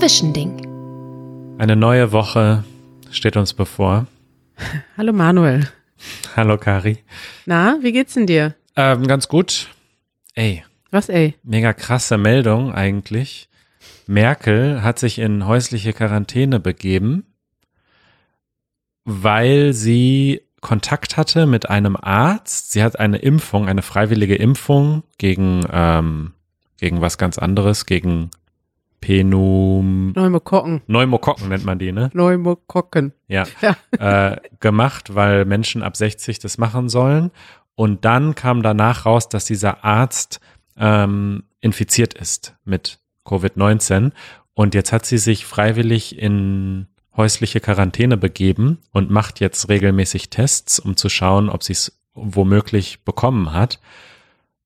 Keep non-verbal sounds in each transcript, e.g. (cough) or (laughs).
Zwischending. Eine neue Woche steht uns bevor. (laughs) Hallo Manuel. Hallo Kari. Na, wie geht's denn dir? Ähm, ganz gut. Ey. Was ey? Mega krasse Meldung eigentlich. Merkel hat sich in häusliche Quarantäne begeben, weil sie Kontakt hatte mit einem Arzt. Sie hat eine Impfung, eine freiwillige Impfung gegen, ähm, gegen was ganz anderes, gegen Penum. Pneumokokken. Pneumokokken nennt man die, ne? Pneumokokken. Ja. (laughs) ja. Äh, gemacht, weil Menschen ab 60 das machen sollen. Und dann kam danach raus, dass dieser Arzt ähm, infiziert ist mit Covid-19. Und jetzt hat sie sich freiwillig in häusliche Quarantäne begeben und macht jetzt regelmäßig Tests, um zu schauen, ob sie es womöglich bekommen hat.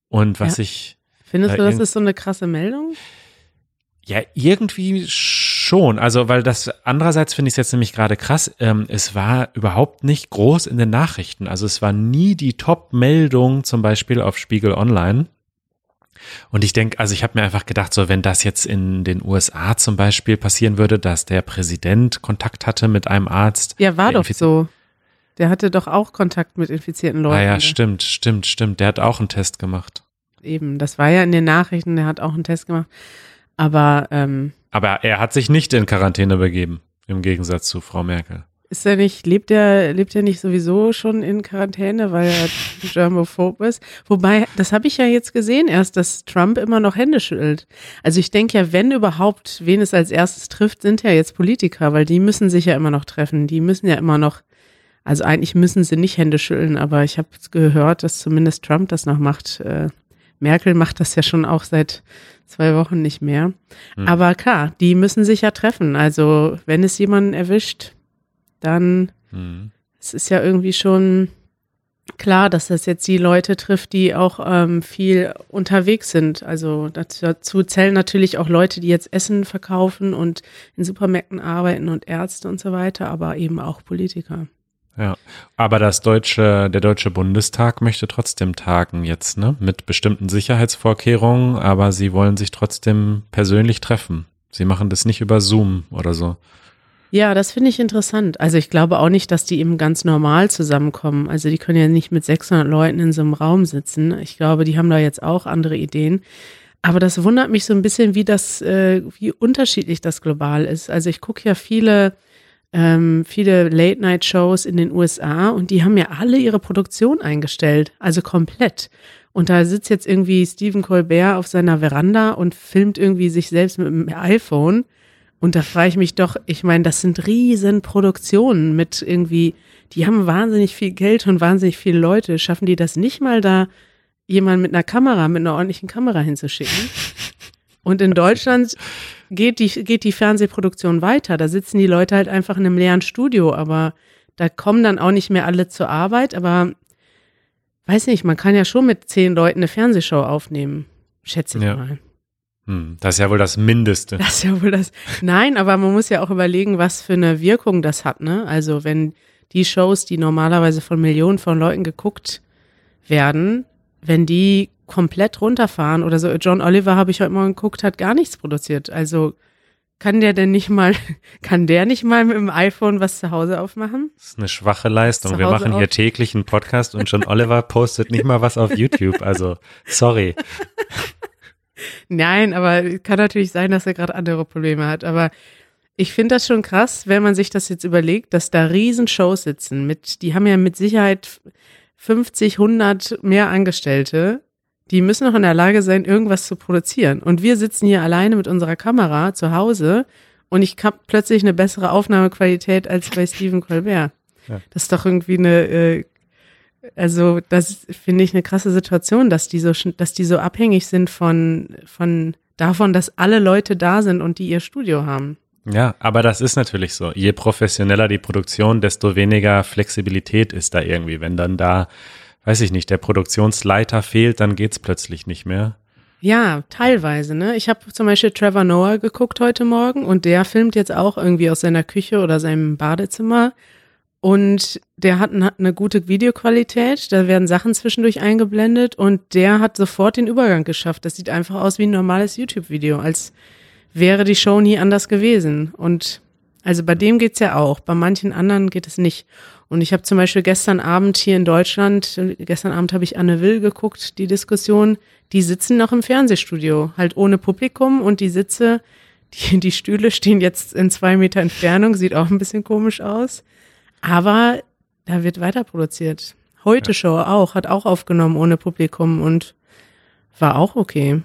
Und was ja. ich. Findest äh, du, das ist so eine krasse Meldung? Ja, irgendwie schon. Also, weil das andererseits finde ich es jetzt nämlich gerade krass. Ähm, es war überhaupt nicht groß in den Nachrichten. Also es war nie die Top-Meldung, zum Beispiel auf Spiegel Online. Und ich denke, also ich habe mir einfach gedacht, so wenn das jetzt in den USA zum Beispiel passieren würde, dass der Präsident Kontakt hatte mit einem Arzt. Ja, war doch so. Der hatte doch auch Kontakt mit infizierten Leuten. Ah ja, stimmt, stimmt, stimmt. Der hat auch einen Test gemacht. Eben, das war ja in den Nachrichten, der hat auch einen Test gemacht. Aber, ähm, Aber er hat sich nicht in Quarantäne begeben, im Gegensatz zu Frau Merkel. Ist er nicht, lebt er, lebt er nicht sowieso schon in Quarantäne, weil er (laughs) germophob ist? Wobei, das habe ich ja jetzt gesehen erst, dass Trump immer noch Hände schüttelt. Also ich denke ja, wenn überhaupt, wen es als erstes trifft, sind ja jetzt Politiker, weil die müssen sich ja immer noch treffen. Die müssen ja immer noch, also eigentlich müssen sie nicht Hände schütteln, aber ich habe gehört, dass zumindest Trump das noch macht. Äh, Merkel macht das ja schon auch seit zwei Wochen nicht mehr. Hm. Aber klar, die müssen sich ja treffen. Also wenn es jemanden erwischt, dann hm. es ist ja irgendwie schon klar, dass das jetzt die Leute trifft, die auch ähm, viel unterwegs sind. Also dazu zählen natürlich auch Leute, die jetzt Essen verkaufen und in Supermärkten arbeiten und Ärzte und so weiter, aber eben auch Politiker. Ja, aber das deutsche, der deutsche Bundestag möchte trotzdem tagen jetzt, ne? Mit bestimmten Sicherheitsvorkehrungen, aber sie wollen sich trotzdem persönlich treffen. Sie machen das nicht über Zoom oder so. Ja, das finde ich interessant. Also ich glaube auch nicht, dass die eben ganz normal zusammenkommen. Also die können ja nicht mit 600 Leuten in so einem Raum sitzen. Ich glaube, die haben da jetzt auch andere Ideen. Aber das wundert mich so ein bisschen, wie das, äh, wie unterschiedlich das global ist. Also ich gucke ja viele ähm, viele Late-Night-Shows in den USA und die haben ja alle ihre Produktion eingestellt, also komplett. Und da sitzt jetzt irgendwie Stephen Colbert auf seiner Veranda und filmt irgendwie sich selbst mit dem iPhone. Und da frage ich mich doch, ich meine, das sind riesen Produktionen mit irgendwie, die haben wahnsinnig viel Geld und wahnsinnig viele Leute. Schaffen die das nicht mal da, jemanden mit einer Kamera, mit einer ordentlichen Kamera hinzuschicken? Und in Deutschland geht die, geht die Fernsehproduktion weiter. Da sitzen die Leute halt einfach in einem leeren Studio, aber da kommen dann auch nicht mehr alle zur Arbeit. Aber weiß nicht, man kann ja schon mit zehn Leuten eine Fernsehshow aufnehmen, schätze ich ja. mal. Hm, das ist ja wohl das Mindeste. Das ist ja wohl das. Nein, aber man muss ja auch überlegen, was für eine Wirkung das hat, ne? Also wenn die Shows, die normalerweise von Millionen von Leuten geguckt werden, wenn die komplett runterfahren oder so. John Oliver habe ich heute mal geguckt, hat gar nichts produziert. Also kann der denn nicht mal, (laughs) kann der nicht mal mit dem iPhone was zu Hause aufmachen? Das ist eine schwache Leistung. Wir machen hier täglich einen Podcast und John Oliver postet nicht mal was auf YouTube. Also, sorry. (laughs) Nein, aber kann natürlich sein, dass er gerade andere Probleme hat. Aber ich finde das schon krass, wenn man sich das jetzt überlegt, dass da Riesenshows sitzen. Mit, die haben ja mit Sicherheit 50, 100 mehr Angestellte die müssen noch in der Lage sein, irgendwas zu produzieren. Und wir sitzen hier alleine mit unserer Kamera zu Hause und ich habe plötzlich eine bessere Aufnahmequalität als bei Stephen Colbert. Ja. Das ist doch irgendwie eine, äh, also das finde ich eine krasse Situation, dass die so, dass die so abhängig sind von, von davon, dass alle Leute da sind und die ihr Studio haben. Ja, aber das ist natürlich so. Je professioneller die Produktion, desto weniger Flexibilität ist da irgendwie. Wenn dann da weiß ich nicht, der Produktionsleiter fehlt, dann geht's plötzlich nicht mehr. Ja, teilweise, ne? Ich habe zum Beispiel Trevor Noah geguckt heute Morgen und der filmt jetzt auch irgendwie aus seiner Küche oder seinem Badezimmer. Und der hat eine gute Videoqualität, da werden Sachen zwischendurch eingeblendet und der hat sofort den Übergang geschafft. Das sieht einfach aus wie ein normales YouTube-Video, als wäre die Show nie anders gewesen. Und also bei dem geht's ja auch, bei manchen anderen geht es nicht. Und ich habe zum Beispiel gestern Abend hier in Deutschland, gestern Abend habe ich Anne Will geguckt, die Diskussion, die sitzen noch im Fernsehstudio, halt ohne Publikum und die Sitze, die, die Stühle stehen jetzt in zwei Meter Entfernung, sieht auch ein bisschen komisch aus. Aber da wird weiter produziert. Heute ja. Show auch, hat auch aufgenommen ohne Publikum und war auch okay.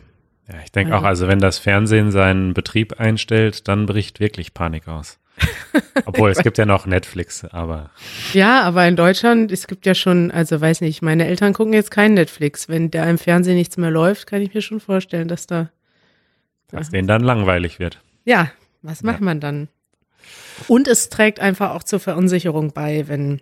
Ja, ich denke auch, also wenn das Fernsehen seinen Betrieb einstellt, dann bricht wirklich Panik aus. (laughs) Obwohl, es gibt ja noch Netflix, aber. Ja, aber in Deutschland, es gibt ja schon, also weiß nicht, meine Eltern gucken jetzt kein Netflix. Wenn da im Fernsehen nichts mehr läuft, kann ich mir schon vorstellen, dass da. Dass denen dann langweilig wird. Ja, was macht ja. man dann? Und es trägt einfach auch zur Verunsicherung bei, wenn.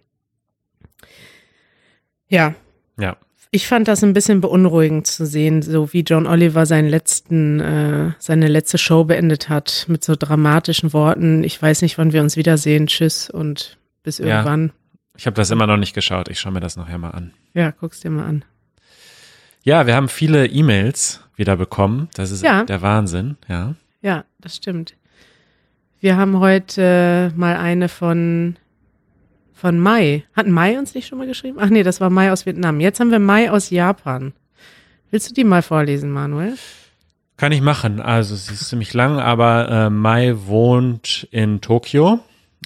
Ja. Ja. Ich fand das ein bisschen beunruhigend zu sehen, so wie John Oliver seinen letzten, äh, seine letzte Show beendet hat, mit so dramatischen Worten. Ich weiß nicht, wann wir uns wiedersehen. Tschüss und bis irgendwann. Ja, ich habe das immer noch nicht geschaut. Ich schaue mir das nachher mal an. Ja, guck's dir mal an. Ja, wir haben viele E-Mails wieder bekommen. Das ist ja. der Wahnsinn, ja. Ja, das stimmt. Wir haben heute mal eine von von Mai. Hat Mai uns nicht schon mal geschrieben? Ach nee, das war Mai aus Vietnam. Jetzt haben wir Mai aus Japan. Willst du die mal vorlesen, Manuel? Kann ich machen. Also sie ist ziemlich lang, aber äh, Mai wohnt in Tokio,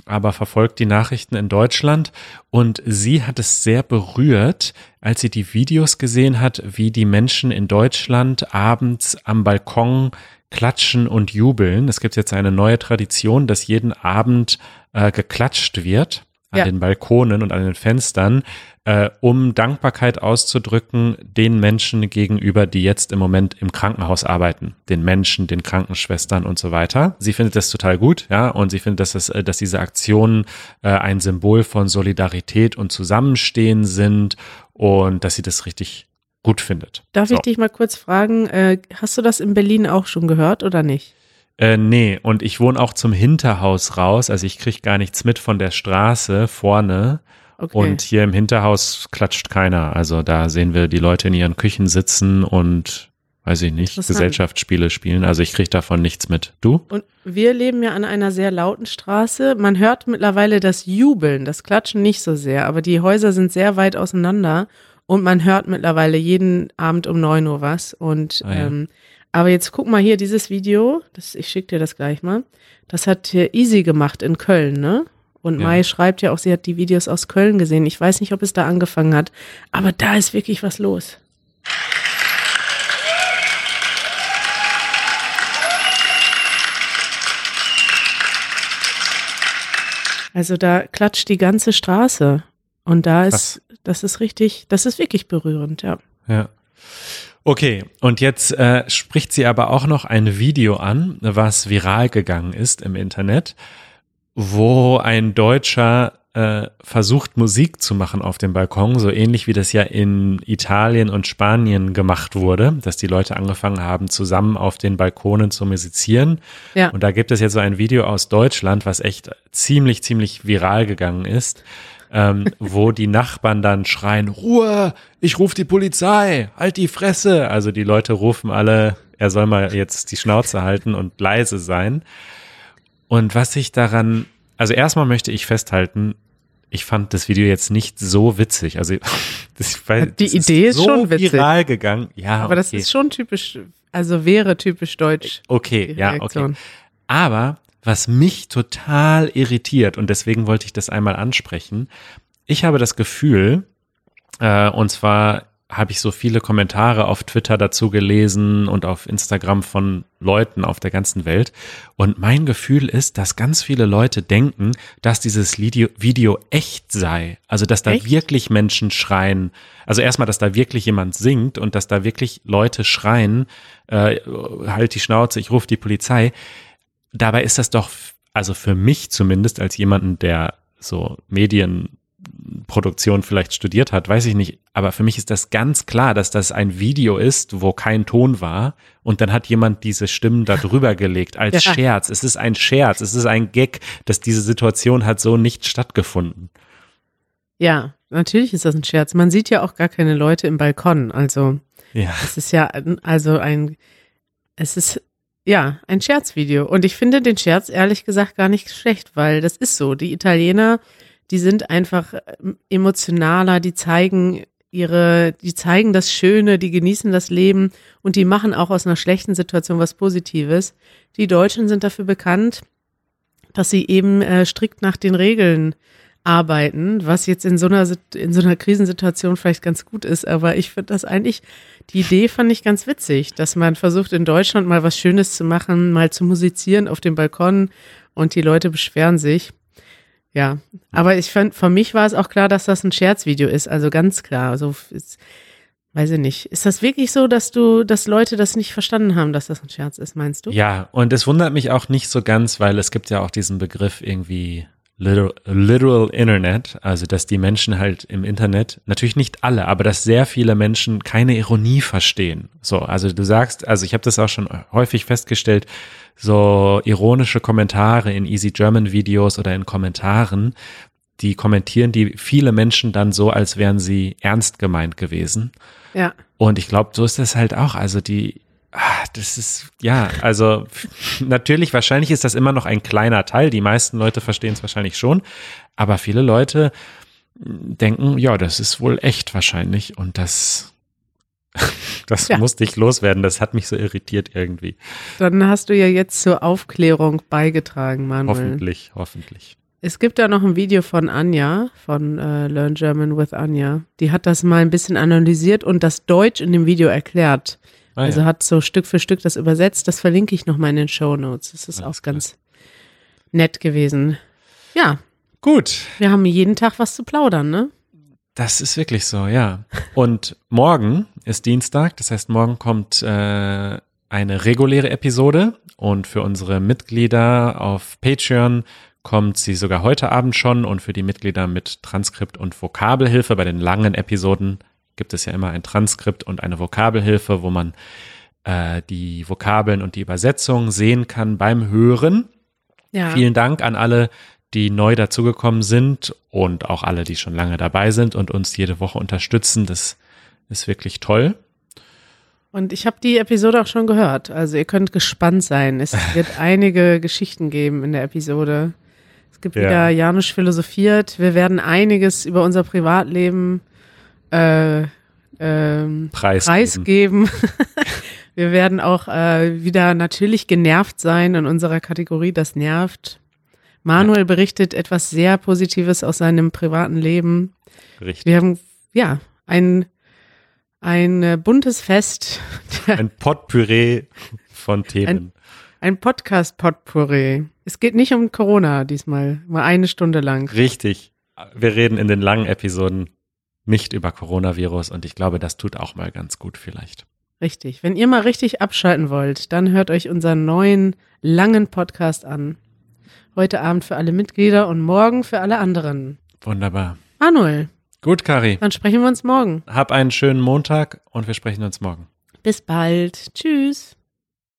aber verfolgt die Nachrichten in Deutschland und sie hat es sehr berührt, als sie die Videos gesehen hat, wie die Menschen in Deutschland abends am Balkon klatschen und jubeln. Es gibt jetzt eine neue Tradition, dass jeden Abend äh, geklatscht wird an ja. den Balkonen und an den Fenstern, äh, um Dankbarkeit auszudrücken den Menschen gegenüber, die jetzt im Moment im Krankenhaus arbeiten, den Menschen, den Krankenschwestern und so weiter. Sie findet das total gut, ja, und sie findet, dass, es, äh, dass diese Aktionen äh, ein Symbol von Solidarität und Zusammenstehen sind und dass sie das richtig gut findet. Darf so. ich dich mal kurz fragen, äh, hast du das in Berlin auch schon gehört oder nicht? Äh, nee, und ich wohne auch zum Hinterhaus raus, also ich kriege gar nichts mit von der Straße vorne. Okay. Und hier im Hinterhaus klatscht keiner. Also da sehen wir die Leute in ihren Küchen sitzen und weiß ich nicht, Gesellschaftsspiele spielen. Also ich kriege davon nichts mit. Du? Und wir leben ja an einer sehr lauten Straße. Man hört mittlerweile das Jubeln, das Klatschen nicht so sehr, aber die Häuser sind sehr weit auseinander und man hört mittlerweile jeden Abend um neun Uhr was. Und ah, ja. ähm, aber jetzt guck mal hier dieses Video, das, ich schicke dir das gleich mal. Das hat hier Easy gemacht in Köln, ne? Und ja. Mai schreibt ja auch, sie hat die Videos aus Köln gesehen. Ich weiß nicht, ob es da angefangen hat, aber da ist wirklich was los. Also da klatscht die ganze Straße. Und da ist, das ist richtig, das ist wirklich berührend, ja. Ja. Okay, und jetzt äh, spricht sie aber auch noch ein Video an, was viral gegangen ist im Internet, wo ein Deutscher äh, versucht Musik zu machen auf dem Balkon, so ähnlich wie das ja in Italien und Spanien gemacht wurde, dass die Leute angefangen haben, zusammen auf den Balkonen zu musizieren. Ja. Und da gibt es jetzt so ein Video aus Deutschland, was echt ziemlich, ziemlich viral gegangen ist ähm, wo die Nachbarn dann schreien, Ruhe, ich rufe die Polizei, halt die Fresse. Also die Leute rufen alle, er soll mal jetzt die Schnauze halten und leise sein. Und was ich daran, also erstmal möchte ich festhalten, ich fand das Video jetzt nicht so witzig. Also (laughs) das, weil, die Idee ist, so schon witzig. viral gegangen. Ja, aber okay. das ist schon typisch, also wäre typisch deutsch. Okay, ja, okay. Aber was mich total irritiert und deswegen wollte ich das einmal ansprechen. Ich habe das Gefühl, äh, und zwar habe ich so viele Kommentare auf Twitter dazu gelesen und auf Instagram von Leuten auf der ganzen Welt. Und mein Gefühl ist, dass ganz viele Leute denken, dass dieses Video, echt sei. Also, dass da echt? wirklich Menschen schreien. Also erstmal, dass da wirklich jemand singt und dass da wirklich Leute schreien, äh, halt die Schnauze, ich rufe die Polizei. Dabei ist das doch, also für mich zumindest als jemanden, der so Medienproduktion vielleicht studiert hat, weiß ich nicht, aber für mich ist das ganz klar, dass das ein Video ist, wo kein Ton war und dann hat jemand diese Stimmen da drüber gelegt als (laughs) ja. Scherz. Es ist ein Scherz, es ist ein Gag, dass diese Situation hat so nicht stattgefunden. Ja, natürlich ist das ein Scherz. Man sieht ja auch gar keine Leute im Balkon, also ja. es ist ja also ein es ist Ja, ein Scherzvideo. Und ich finde den Scherz ehrlich gesagt gar nicht schlecht, weil das ist so. Die Italiener, die sind einfach ähm, emotionaler, die zeigen ihre, die zeigen das Schöne, die genießen das Leben und die machen auch aus einer schlechten Situation was Positives. Die Deutschen sind dafür bekannt, dass sie eben äh, strikt nach den Regeln arbeiten, was jetzt in so einer in so einer Krisensituation vielleicht ganz gut ist, aber ich finde das eigentlich die Idee fand ich ganz witzig, dass man versucht in Deutschland mal was Schönes zu machen, mal zu musizieren auf dem Balkon und die Leute beschweren sich. Ja, aber ich fand, für mich war es auch klar, dass das ein Scherzvideo ist, also ganz klar. Also ist, weiß ich nicht. Ist das wirklich so, dass du, dass Leute das nicht verstanden haben, dass das ein Scherz ist, meinst du? Ja, und es wundert mich auch nicht so ganz, weil es gibt ja auch diesen Begriff irgendwie literal, literal Internet, also dass die Menschen halt im Internet, natürlich nicht alle, aber dass sehr viele Menschen keine Ironie verstehen. So, also du sagst, also ich habe das auch schon häufig festgestellt, so ironische Kommentare in Easy German Videos oder in Kommentaren, die kommentieren die viele Menschen dann so, als wären sie ernst gemeint gewesen. Ja. Und ich glaube, so ist das halt auch. Also die, ah, das ist, ja, also natürlich, wahrscheinlich ist das immer noch ein kleiner Teil. Die meisten Leute verstehen es wahrscheinlich schon. Aber viele Leute denken, ja, das ist wohl echt wahrscheinlich. Und das (laughs) Das ja. musste ich loswerden, das hat mich so irritiert irgendwie. Dann hast du ja jetzt zur Aufklärung beigetragen, Manuel. Hoffentlich, hoffentlich. Es gibt da noch ein Video von Anja, von äh, Learn German with Anja. Die hat das mal ein bisschen analysiert und das Deutsch in dem Video erklärt. Ah, also ja. hat so Stück für Stück das übersetzt. Das verlinke ich nochmal in den Show Notes. Das ist Alles auch ganz nett gewesen. Ja. Gut. Wir haben jeden Tag was zu plaudern, ne? Das ist wirklich so, ja. Und morgen ist Dienstag, das heißt, morgen kommt äh, eine reguläre Episode und für unsere Mitglieder auf Patreon kommt sie sogar heute Abend schon und für die Mitglieder mit Transkript und Vokabelhilfe bei den langen Episoden gibt es ja immer ein Transkript und eine Vokabelhilfe, wo man äh, die Vokabeln und die Übersetzung sehen kann beim Hören. Ja. Vielen Dank an alle, die neu dazugekommen sind und auch alle, die schon lange dabei sind und uns jede Woche unterstützen. Das ist wirklich toll. Und ich habe die Episode auch schon gehört. Also ihr könnt gespannt sein. Es (laughs) wird einige Geschichten geben in der Episode. Es gibt ja. wieder Janusz philosophiert. Wir werden einiges über unser Privatleben äh, ähm, preisgeben. preisgeben. (laughs) Wir werden auch äh, wieder natürlich genervt sein in unserer Kategorie, das nervt. Manuel ja. berichtet etwas sehr Positives aus seinem privaten Leben. Richtig. Wir haben, ja, ein, ein äh, buntes Fest. (laughs) Ein Potpüree von Themen. Ein, ein Podcast-Potpüree. Es geht nicht um Corona diesmal, mal eine Stunde lang. Richtig. Wir reden in den langen Episoden nicht über Coronavirus und ich glaube, das tut auch mal ganz gut vielleicht. Richtig. Wenn ihr mal richtig abschalten wollt, dann hört euch unseren neuen langen Podcast an. Heute Abend für alle Mitglieder und morgen für alle anderen. Wunderbar. Manuel. Gut, Kari. Dann sprechen wir uns morgen. Hab einen schönen Montag und wir sprechen uns morgen. Bis bald. Tschüss.